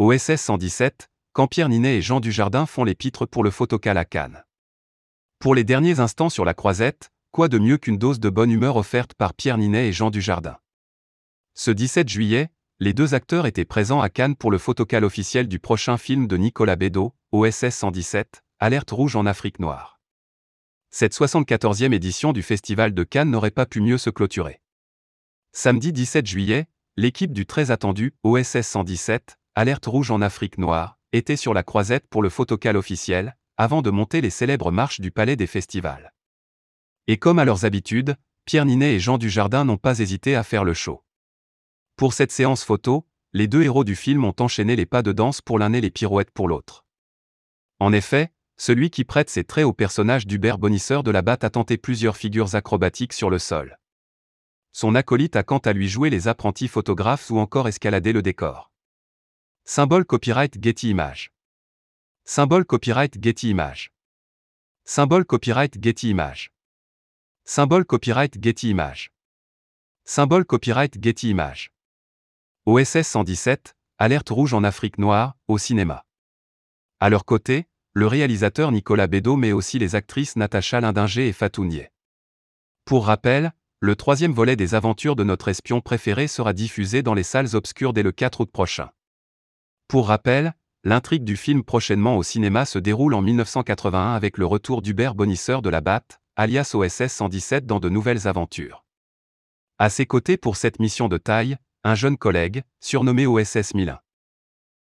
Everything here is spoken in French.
OSS 117, quand Pierre Ninet et Jean Dujardin font les pitres pour le photocal à Cannes. Pour les derniers instants sur la croisette, quoi de mieux qu'une dose de bonne humeur offerte par Pierre Ninet et Jean Dujardin? Ce 17 juillet, les deux acteurs étaient présents à Cannes pour le photocal officiel du prochain film de Nicolas Bédot, OSS 117, Alerte rouge en Afrique noire. Cette 74e édition du Festival de Cannes n'aurait pas pu mieux se clôturer. Samedi 17 juillet, l'équipe du très attendu OSS 117, Alerte rouge en Afrique noire, était sur la croisette pour le photocal officiel, avant de monter les célèbres marches du Palais des Festivals. Et comme à leurs habitudes, Pierre Ninet et Jean Dujardin n'ont pas hésité à faire le show. Pour cette séance photo, les deux héros du film ont enchaîné les pas de danse pour l'un et les pirouettes pour l'autre. En effet, celui qui prête ses traits au personnage d'Hubert Bonisseur de la Batte a tenté plusieurs figures acrobatiques sur le sol. Son acolyte a quant à lui joué les apprentis photographes ou encore escaladé le décor. Symbole copyright Getty Images. Symbole copyright Getty Images. Symbole copyright Getty Images. Symbole copyright Getty Images. Symbole copyright Getty Images. OSS 117, Alerte rouge en Afrique noire, au cinéma. À leur côté, le réalisateur Nicolas Bédot mais aussi les actrices Natacha Lindinger et Fatou Pour rappel, le troisième volet des aventures de notre espion préféré sera diffusé dans les salles obscures dès le 4 août prochain. Pour rappel, l'intrigue du film prochainement au cinéma se déroule en 1981 avec le retour d'Hubert Bonisseur de la Batte, alias OSS 117 dans de nouvelles aventures. À ses côtés pour cette mission de taille, un jeune collègue, surnommé OSS 1001.